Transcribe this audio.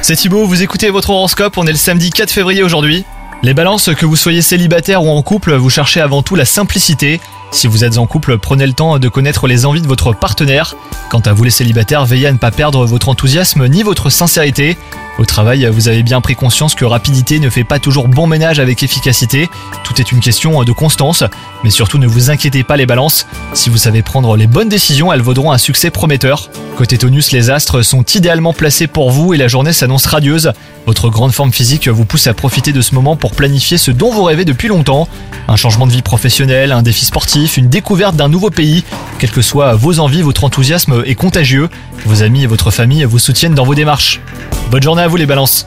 C'est Thibaut, vous écoutez votre horoscope, on est le samedi 4 février aujourd'hui. Les balances, que vous soyez célibataire ou en couple, vous cherchez avant tout la simplicité. Si vous êtes en couple, prenez le temps de connaître les envies de votre partenaire. Quant à vous les célibataires, veillez à ne pas perdre votre enthousiasme ni votre sincérité. Au travail, vous avez bien pris conscience que rapidité ne fait pas toujours bon ménage avec efficacité. Tout est une question de constance. Mais surtout, ne vous inquiétez pas les balances. Si vous savez prendre les bonnes décisions, elles vaudront un succès prometteur. Côté tonus, les astres sont idéalement placés pour vous et la journée s'annonce radieuse. Votre grande forme physique vous pousse à profiter de ce moment pour planifier ce dont vous rêvez depuis longtemps. Un changement de vie professionnelle, un défi sportif, une découverte d'un nouveau pays. Quelles que soient vos envies, votre enthousiasme est contagieux. Vos amis et votre famille vous soutiennent dans vos démarches. Bonne journée à vous les balances